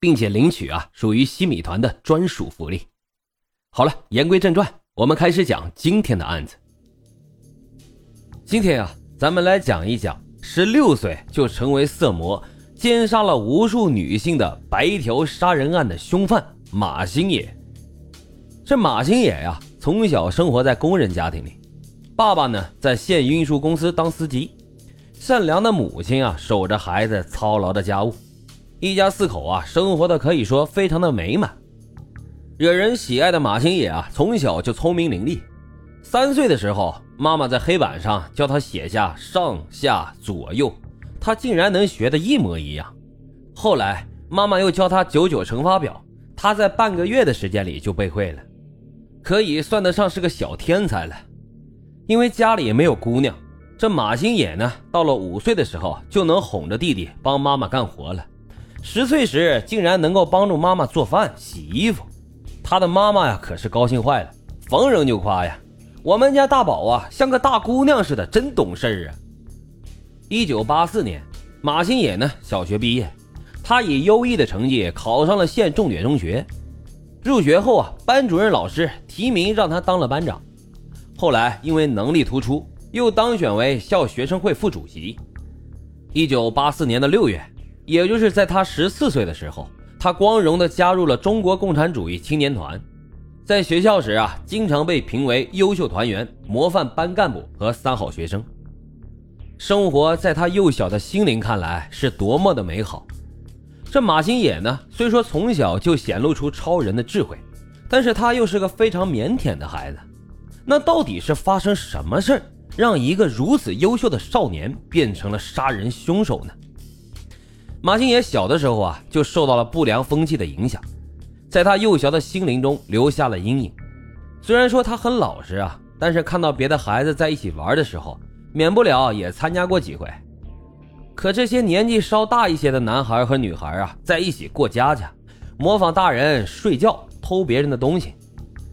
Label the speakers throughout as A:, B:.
A: 并且领取啊，属于西米团的专属福利。好了，言归正传，我们开始讲今天的案子。今天啊，咱们来讲一讲十六岁就成为色魔、奸杀了无数女性的白条杀人案的凶犯马星野。这马星野呀，从小生活在工人家庭里，爸爸呢在县运输公司当司机，善良的母亲啊守着孩子，操劳的家务。一家四口啊，生活的可以说非常的美满。惹人喜爱的马星野啊，从小就聪明伶俐。三岁的时候，妈妈在黑板上教他写下上下左右，他竟然能学的一模一样。后来，妈妈又教他九九乘法表，他在半个月的时间里就背会了，可以算得上是个小天才了。因为家里没有姑娘，这马星野呢，到了五岁的时候就能哄着弟弟帮妈妈干活了。十岁时竟然能够帮助妈妈做饭、洗衣服，他的妈妈呀可是高兴坏了，逢人就夸呀：“我们家大宝啊像个大姑娘似的，真懂事儿啊！”一九八四年，马新野呢小学毕业，他以优异的成绩考上了县重点中学。入学后啊，班主任老师提名让他当了班长，后来因为能力突出，又当选为校学生会副主席。一九八四年的六月。也就是在他十四岁的时候，他光荣地加入了中国共产主义青年团，在学校时啊，经常被评为优秀团员、模范班干部和三好学生。生活在他幼小的心灵看来是多么的美好。这马新野呢，虽说从小就显露出超人的智慧，但是他又是个非常腼腆的孩子。那到底是发生什么事儿，让一个如此优秀的少年变成了杀人凶手呢？马星野小的时候啊，就受到了不良风气的影响，在他幼小的心灵中留下了阴影。虽然说他很老实啊，但是看到别的孩子在一起玩的时候，免不了也参加过几回。可这些年纪稍大一些的男孩和女孩啊，在一起过家家，模仿大人睡觉、偷别人的东西。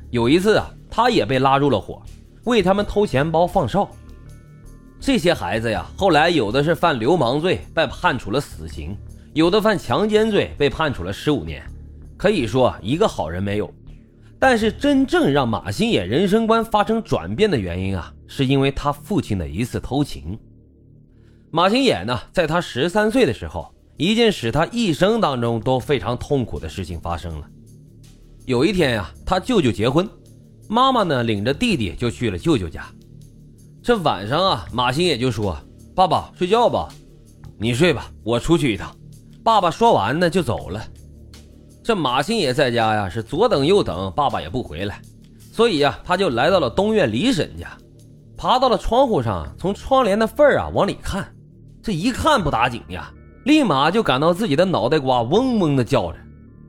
A: 有一次啊，他也被拉入了伙，为他们偷钱包、放哨。这些孩子呀，后来有的是犯流氓罪，被判处了死刑；有的犯强奸罪，被判处了十五年。可以说一个好人没有。但是真正让马新野人生观发生转变的原因啊，是因为他父亲的一次偷情。马新野呢，在他十三岁的时候，一件使他一生当中都非常痛苦的事情发生了。有一天呀，他舅舅结婚，妈妈呢领着弟弟就去了舅舅家。这晚上啊，马新野就说：“爸爸睡觉吧，你睡吧，我出去一趟。”爸爸说完呢，就走了。这马新野在家呀，是左等右等，爸爸也不回来，所以呀，他就来到了东院李婶家，爬到了窗户上，从窗帘的缝儿啊往里看。这一看不打紧呀，立马就感到自己的脑袋瓜嗡嗡的叫着。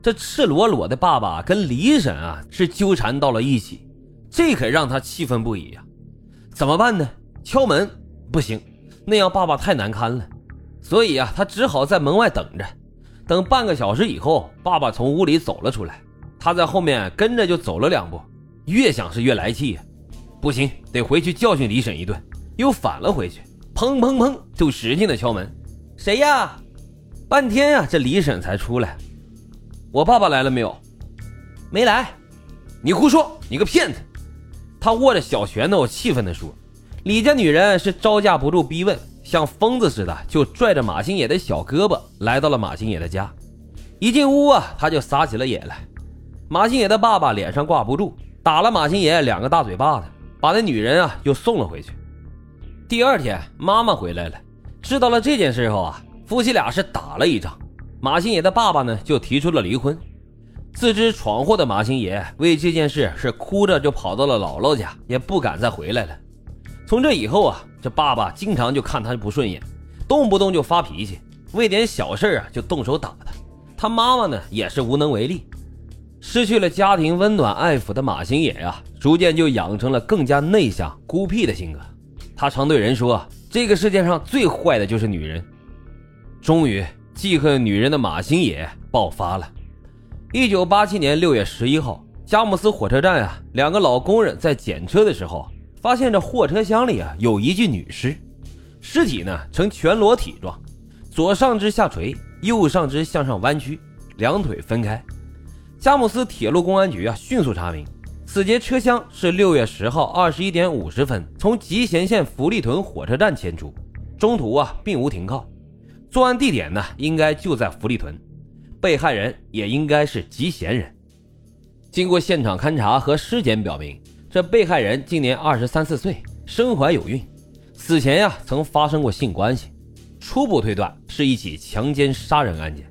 A: 这赤裸裸的爸爸跟李婶啊是纠缠到了一起，这可让他气愤不已呀。怎么办呢？敲门不行，那样爸爸太难堪了。所以啊，他只好在门外等着。等半个小时以后，爸爸从屋里走了出来，他在后面跟着就走了两步，越想是越来气呀。不行，得回去教训李婶一顿。又返了回去，砰砰砰，就使劲的敲门。谁呀？半天呀，这李婶才出来。我爸爸来了没有？没来。你胡说，你个骗子！他握着小拳头，气愤地说：“李家女人是招架不住逼问，像疯子似的，就拽着马星野的小胳膊来到了马星野的家。一进屋啊，他就撒起了野来。马星野的爸爸脸上挂不住，打了马星野两个大嘴巴子，把那女人啊又送了回去。第二天，妈妈回来了，知道了这件事后啊，夫妻俩是打了一仗。马星野的爸爸呢，就提出了离婚。”自知闯祸的马星野为这件事是哭着就跑到了姥姥家，也不敢再回来了。从这以后啊，这爸爸经常就看他不顺眼，动不动就发脾气，为点小事啊就动手打他。他妈妈呢也是无能为力。失去了家庭温暖爱抚的马星野呀，逐渐就养成了更加内向、孤僻的性格。他常对人说：“这个世界上最坏的就是女人。”终于，记恨女人的马星野爆发了。一九八七年六月十一号，佳木斯火车站啊，两个老工人在检车的时候，发现这货车厢里啊有一具女尸，尸体呢呈全裸体状，左上肢下垂，右上肢向上弯曲，两腿分开。佳木斯铁路公安局啊迅速查明，此节车厢是六月十号二十一点五十分从吉贤县福利屯火车站迁出，中途啊并无停靠。作案地点呢，应该就在福利屯，被害人也应该是吉贤人。经过现场勘查和尸检表明，这被害人今年二十三四岁，身怀有孕，此前呀曾发生过性关系，初步推断是一起强奸杀人案件。